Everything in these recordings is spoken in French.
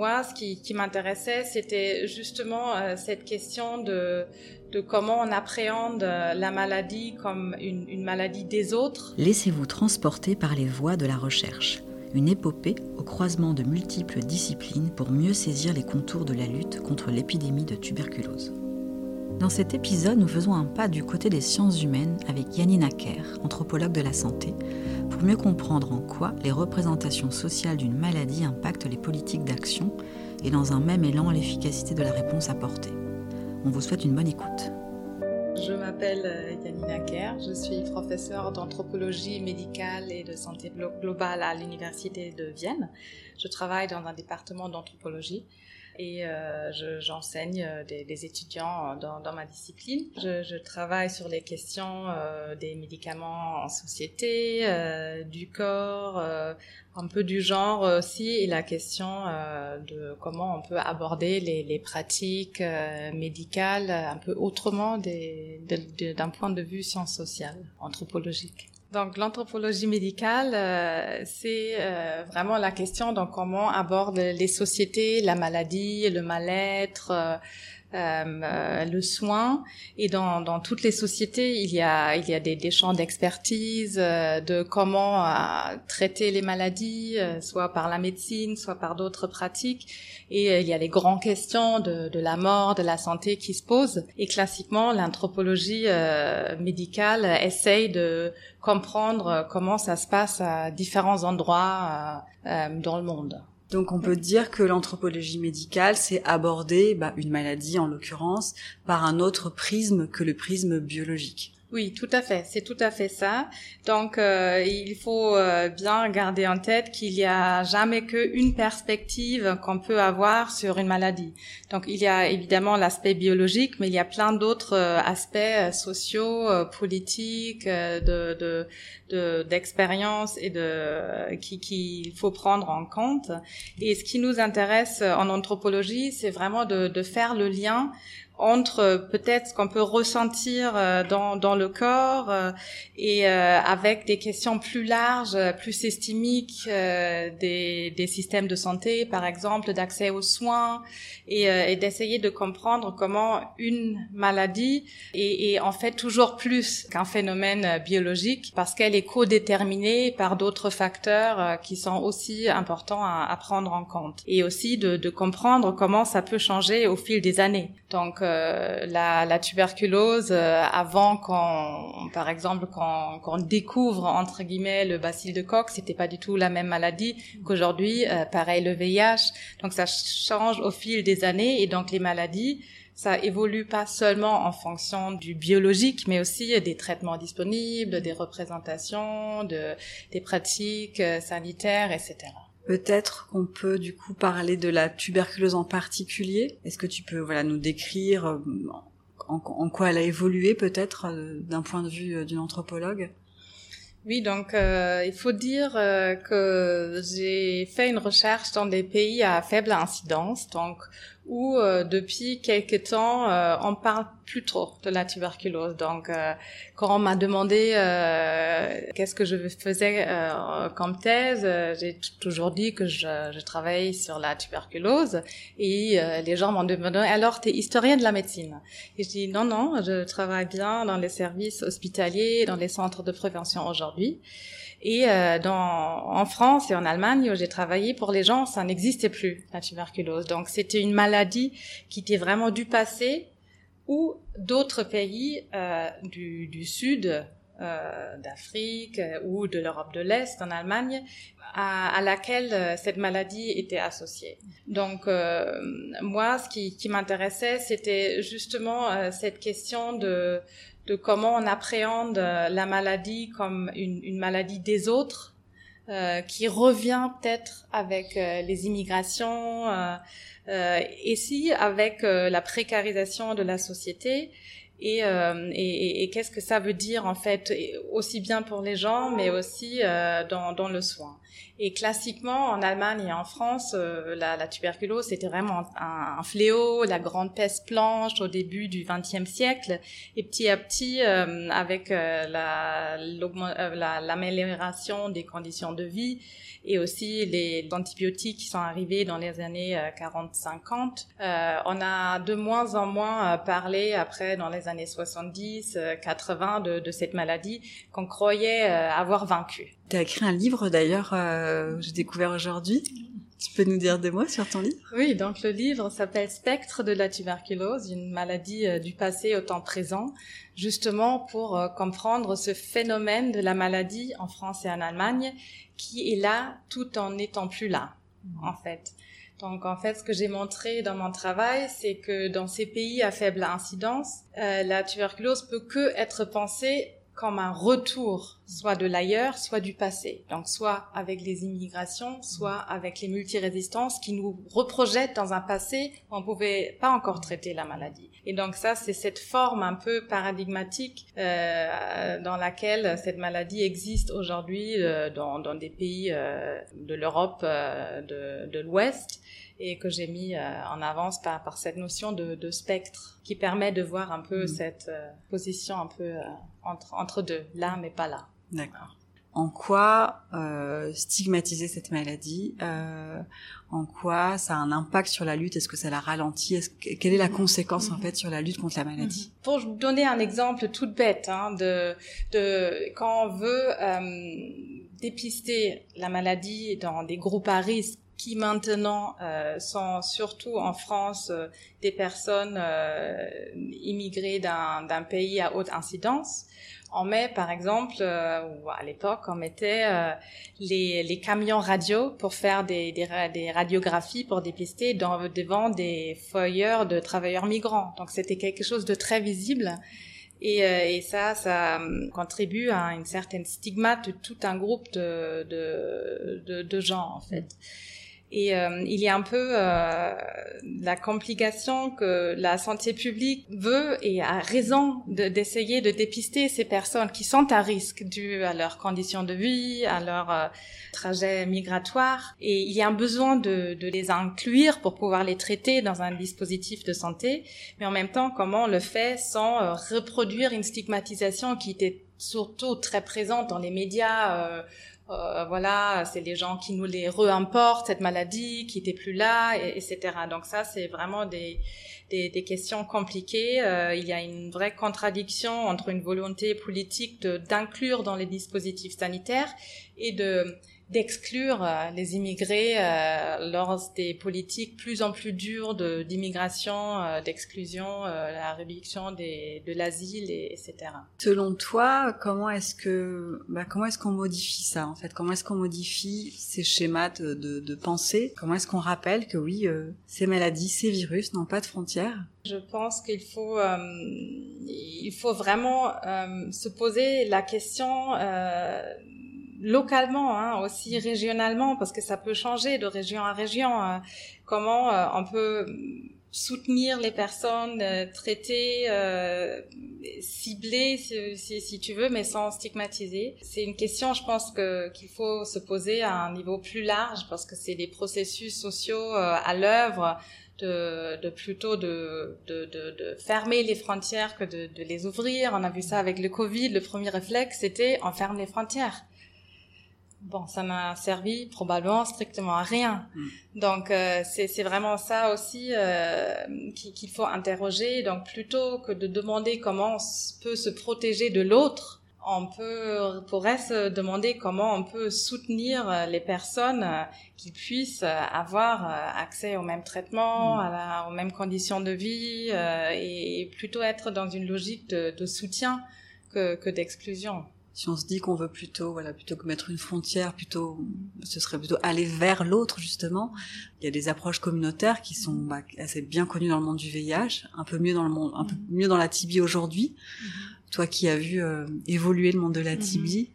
moi, ce qui, m'intéressait, c'était justement euh, cette question de, comment on appréhende euh, la maladie comme une, maladie des autres. Laissez-vous transporter par les voies de la recherche. Une épopée au croisement de multiples disciplines pour mieux saisir les contours de la lutte contre l'épidémie de tuberculose. Dans cet épisode, nous faisons un pas du côté des sciences humaines avec Yannick Acker, anthropologue de la santé, pour mieux comprendre en quoi les représentations sociales d'une maladie impactent les politiques d'action et dans un même élan l'efficacité de la réponse apportée. On vous souhaite une bonne écoute. Je m'appelle euh, Yanina Kerr, je suis professeure d'anthropologie médicale et de santé globale à l'Université de Vienne. Je travaille dans un département d'anthropologie et euh, j'enseigne euh, des, étudiants dans, dans ma discipline. Je, travaille sur les questions euh, des médicaments en société, euh, du corps, euh, un peu du genre aussi, et la question de comment on peut aborder les, les pratiques médicales un peu autrement d'un point de vue sciences sociales, anthropologique. Donc l'anthropologie médicale, euh, c'est euh, vraiment la question de comment aborde les sociétés, la maladie, le mal-être, euh, euh, le soin. Et dans, dans, toutes les sociétés, il y a, il y a des, des champs d'expertise euh, de comment euh, traiter les maladies, soit par la médecine, soit par d'autres pratiques. Et il y a les grandes questions de, de, la mort, de la santé qui se posent. Et classiquement, l'anthropologie médicale essaye de comprendre comment ça se passe à différents endroits dans le monde. Donc on peut dire que l'anthropologie médicale, c'est aborder bah, une maladie en l'occurrence par un autre prisme que le prisme biologique. Oui, tout à fait, c'est tout à fait ça. Donc, euh, il faut euh, bien garder en tête qu'il n'y a jamais qu'une perspective qu'on peut avoir sur une maladie. Donc, il y a évidemment l'aspect biologique, mais il y a plein d'autres euh, aspects euh, sociaux, euh, politiques, de, de, d'expérience et de qui qu'il faut prendre en compte. Et ce qui nous intéresse en anthropologie, c'est vraiment de, de faire le lien entre peut-être ce qu'on peut ressentir euh, dans, dans le corps euh, et euh, avec des questions plus larges, plus systémiques des, des systèmes de santé, par exemple, d'accès aux soins et, et d'essayer de comprendre comment une maladie est, est en fait toujours plus qu'un phénomène biologique parce qu'elle est co-déterminée par d'autres facteurs qui sont aussi importants à, à, prendre en compte et aussi de, de comprendre comment ça peut changer au fil des années. Donc euh, la, la, tuberculose euh, avant qu'on, par exemple, qu'on découvre entre guillemets le bacille de Koch, c'était pas du tout la même maladie qu'aujourd'hui. Euh, pareil le VIH. Donc ça change au fil des années et donc les maladies ça évolue pas seulement en fonction du biologique, mais aussi des traitements disponibles, des représentations, de, des pratiques sanitaires, etc. Peut-être qu'on peut du coup parler de la tuberculose en particulier. Est-ce que tu peux voilà nous décrire euh, en, quoi elle a évolué peut-être euh, d'un point de vue euh, d'une anthropologue? Oui, donc il faut dire que j'ai fait une recherche dans des pays à faible incidence, donc où euh, depuis quelques temps euh, on parle plus trop de la tuberculose. Donc euh, quand on m'a demandé qu'est-ce que je faisais comme thèse, j'ai toujours dit que je, je travaille sur la tuberculose et les gens m'ont demandé alors tu es historien de la médecine? Et je dis non non, je travaille bien dans les services hospitaliers, dans les centres de prévention aujourd'hui. Et euh, dans, en France et en Allemagne, où j'ai travaillé, pour les gens, ça n'existait plus, la tuberculose. Donc c'était une maladie qui était vraiment du passé, ou d'autres pays euh, du, du, sud, euh, d'Afrique euh, ou de l'Europe de l'Est, en Allemagne, à, à, laquelle euh, cette maladie était associée. Donc euh, moi, ce qui, qui m'intéressait, c'était justement cette question de de comment on appréhende euh, la maladie comme une, une maladie des autres, euh, qui revient peut-être avec euh, les immigrations, euh, euh, et si avec la précarisation de la société, et, euh, et, et qu'est-ce que ça veut dire en fait aussi bien pour les gens mais aussi euh, dans, dans le soin. Et classiquement en Allemagne et en France, euh, la, tuberculose c'était vraiment un, fléau, la grande peste blanche au début du XXe siècle et petit à petit avec l'amélioration la, des conditions de vie et aussi les antibiotiques qui sont arrivés dans les années 40-50. Euh, on a de moins en moins parlé après dans les années 70, 80 de, cette maladie qu'on croyait euh, avoir vaincu. Tu as écrit un livre d'ailleurs, euh, j'ai découvert aujourd'hui. Tu peux nous dire des mots sur ton livre? Oui, donc le livre s'appelle Spectre de la tuberculose, une maladie du passé au temps présent, justement pour comprendre ce phénomène de la maladie en France et en Allemagne qui est là tout en n'étant plus là, en fait. Donc en fait, ce que j'ai montré dans mon travail, c'est que dans ces pays à faible incidence, euh, la tuberculose peut que être pensée comme un retour, soit de l'ailleurs, soit du passé. Donc soit avec les immigrations, soit avec les multirésistances qui nous reprojettent dans un passé où on pouvait pas encore traiter la maladie. Et donc ça, c'est cette forme un peu paradigmatique euh, dans laquelle cette maladie existe aujourd'hui euh, dans, dans, des pays euh, de l'Europe euh, de, de l'Ouest et que j'ai mis euh, en avance par, par cette notion de, de, spectre qui permet de voir un peu mmh. cette euh, position un peu euh, entre, entre deux, là mais pas là. D'accord. En quoi stigmatiser cette maladie En quoi ça a un impact sur la lutte? Est-ce que ça la ralentit Est-ce que, Quelle est la conséquence en mmh. fait sur la lutte contre la maladie? Mmh. Pour donner un exemple tout bête, hein, de, de quand on veut dépister la maladie dans des groupes à risque qui maintenant euh, sont surtout en France euh, des personnes euh, immigrées d'un pays à haute incidence. On met par exemple, euh, ou à l'époque, on mettait euh, les, les, camions radio pour faire des, des, radiographies pour dépister devant des foyers de travailleurs migrants. Donc c'était quelque chose de très visible. Et, euh, et, ça, ça contribue à une certaine stigmate de tout un groupe de, de, de gens, en fait. Et euh, il y a un peu euh, la complication que la santé publique veut et a raison d'essayer de, dépister ces personnes qui sont à risque dû à leurs conditions de vie, à leur euh, trajet migratoire. Et il y a un besoin de, de, les inclure pour pouvoir les traiter dans un dispositif de santé. Mais en même temps, comment on le fait sans euh, reproduire une stigmatisation qui était surtout très présente dans les médias euh, voilà, c'est les gens qui nous les réimportent, cette maladie, qui n'était plus là, et, etc. Donc ça, c'est vraiment des, des, des, questions compliquées. Euh, il y a une vraie contradiction entre une volonté politique d'inclure dans les dispositifs sanitaires et de d'exclure euh, les immigrés euh, lors des politiques plus en plus dures d'immigration, euh, d'exclusion, la réduction des, de l'asile, etc. Selon toi, comment est-ce que bah, comment est-ce qu'on modifie ça en fait? Comment est-ce qu'on modifie ces schémas de, de, de pensée? Comment est-ce qu'on rappelle que oui, ces maladies, ces virus n'ont pas de frontières? Je pense qu'il faut, euh, il faut vraiment euh, se poser la question euh, localement, hein, aussi régionalement, parce que ça peut changer de région à région. Hein. comment euh, on peut soutenir les personnes, euh, traiter, euh, cibler, si, si, tu veux, mais sans stigmatiser. C'est une question, je pense, que qu'il faut se poser à un niveau plus large, parce que c'est des processus sociaux à l'œuvre. De, de, plutôt de, de, de, fermer les frontières que de les ouvrir. On a vu ça avec le Covid. Le premier réflexe, c'était on ferme les frontières. Bon, ça m'a servi probablement strictement à rien. Mm. Donc euh, c'est vraiment ça aussi euh, qu'il faut interroger. Donc plutôt que de demander comment on peut se protéger de l'autre, on peut pourrait se demander comment on peut soutenir les personnes qui puissent avoir accès au même traitement, mm. à la, aux mêmes conditions de vie euh, et plutôt être dans une logique de, de soutien que, que d'exclusion si on se dit qu'on veut plutôt, voilà, plutôt que mettre une frontière, plutôt, ce serait plutôt aller vers l'autre justement. Il y a des approches communautaires qui sont bah, assez bien connues dans le monde du VIH, un peu mieux dans le monde, un peu mieux dans la tibie aujourd'hui. Mm-hmm. Toi qui as vu euh, évoluer le monde de la mm-hmm. tibie,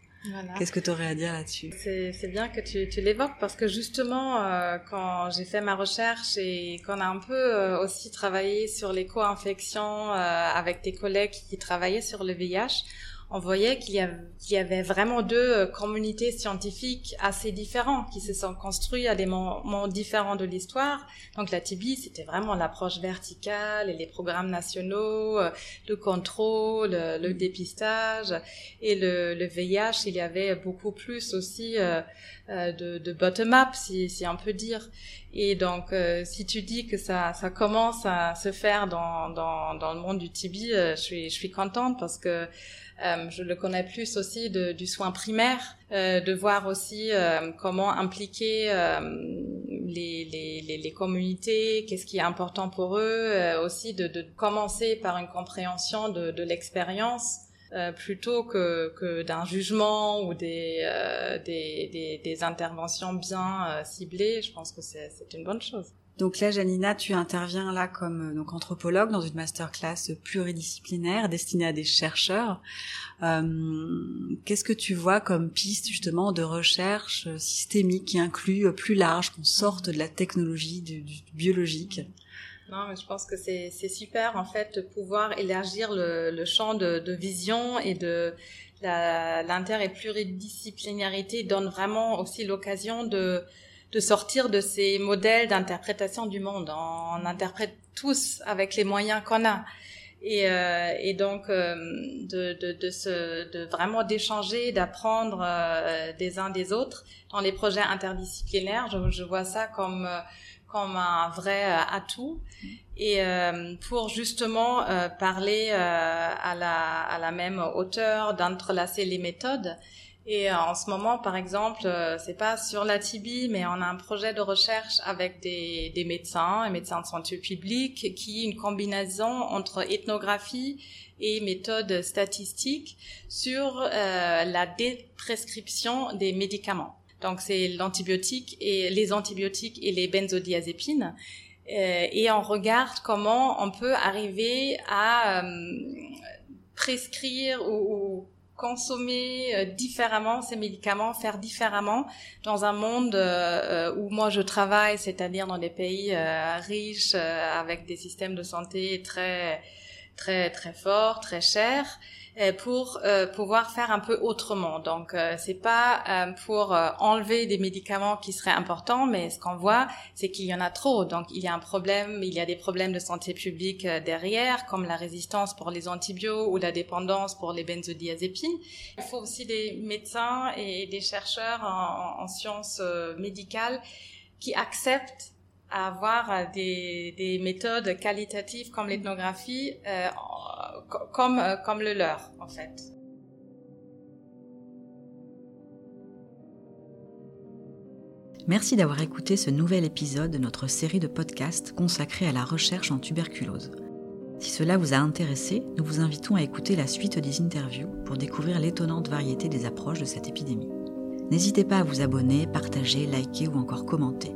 Qu'est-ce que tu aurais à dire là-dessus? C'est bien que tu, tu l'évoques parce que justement, euh, quand j'ai fait ma recherche et qu'on a un peu euh, aussi travaillé sur les co-infections euh, avec tes collègues qui travaillaient sur le VIH, on voyait qu'il y, avait vraiment deux euh, communautés scientifiques assez différentes qui se sont construites à des moments différents de l'histoire. Donc la TB, c'était vraiment l'approche verticale et les programmes nationaux, euh, le contrôle, le, dépistage. Et le, VIH, il y avait beaucoup plus aussi euh, de, bottom-up, si on peut dire. Et donc, si tu dis que ça, ça commence à se faire dans, dans, dans le monde du TB, je suis, je suis contente parce que euh, je le connais plus aussi de, du soin primaire, euh, de voir aussi euh, comment impliquer les, les, les, communautés, qu'est-ce qui est important pour eux, aussi de, de, commencer par une compréhension de, de l'expérience. Plutôt que, que d'un jugement ou des, des, des, des, interventions bien ciblées, je pense que c'est une bonne chose. Donc là, Janina, tu interviens là comme euh, donc anthropologue dans une masterclass pluridisciplinaire destinée à des chercheurs. Euh, Qu'est-ce que tu vois comme piste justement de recherche systémique qui inclut euh, plus large, qu'on sorte de la technologie, du, du biologique? Non, mais je pense que c'est super en fait de pouvoir élargir le, le champ de, de, vision et de l'inter et pluridisciplinarité donne vraiment aussi l'occasion de de sortir de ces modèles d'interprétation du monde. On, interprète tous avec les moyens qu'on a. Et, euh, et donc euh, de, de, de, se, de vraiment d'échanger, d'apprendre euh, des uns des autres dans les projets interdisciplinaires. Je, je vois ça comme comme un vrai atout et pour justement parler à la à la même hauteur, d'entrelacer les méthodes et euh, en ce moment, par exemple, euh, c'est pas sur la TB, mais on a un projet de recherche avec des, des médecins, et médecins de santé publique, qui est une combinaison entre ethnographie et méthode statistique sur euh, la déprescription des médicaments. Donc c'est l'antibiotique et les antibiotiques et les benzodiazépines. Euh, et on regarde comment on peut arriver à prescrire ou, consommer euh, différemment ces médicaments, faire différemment dans un monde euh, euh, où moi je travaille, c'est-à-dire dans des pays riches avec des systèmes de santé très très très forts, très chers. Euh, pour euh, pouvoir faire un peu autrement. Donc euh, c'est pas euh, pour enlever des médicaments qui seraient importants, mais ce qu'on voit, c'est qu'il y en a trop. Donc il y a un problème, il y a des problèmes de santé publique derrière, comme la résistance pour les antibiotiques ou la dépendance pour les benzodiazépines. Il faut aussi des médecins et des chercheurs en sciences médicales qui acceptent à avoir des, des méthodes qualitatives comme l'ethnographie euh, comme, euh, comme le leur, en fait. Merci d'avoir écouté ce nouvel épisode de notre série de podcasts consacrée à la recherche en tuberculose. Si cela vous a intéressé, nous vous invitons à écouter la suite des interviews pour découvrir l'étonnante variété des approches de cette épidémie. N'hésitez pas à vous abonner, partager, liker ou encore commenter.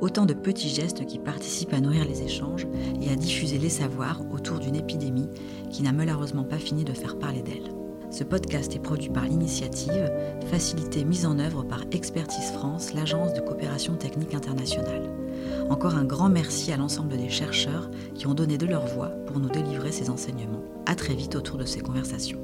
Autant de petits gestes qui participent à nourrir les échanges et à diffuser les savoirs autour d'une épidémie qui n'a malheureusement pas fini de faire parler d'elle. Ce podcast est produit par l'initiative, facilité mise en œuvre par Expertise France, l'agence de coopération technique internationale. Encore un grand merci à l'ensemble des chercheurs qui ont donné de leur voix pour nous délivrer ces enseignements. À très vite autour de ces conversations.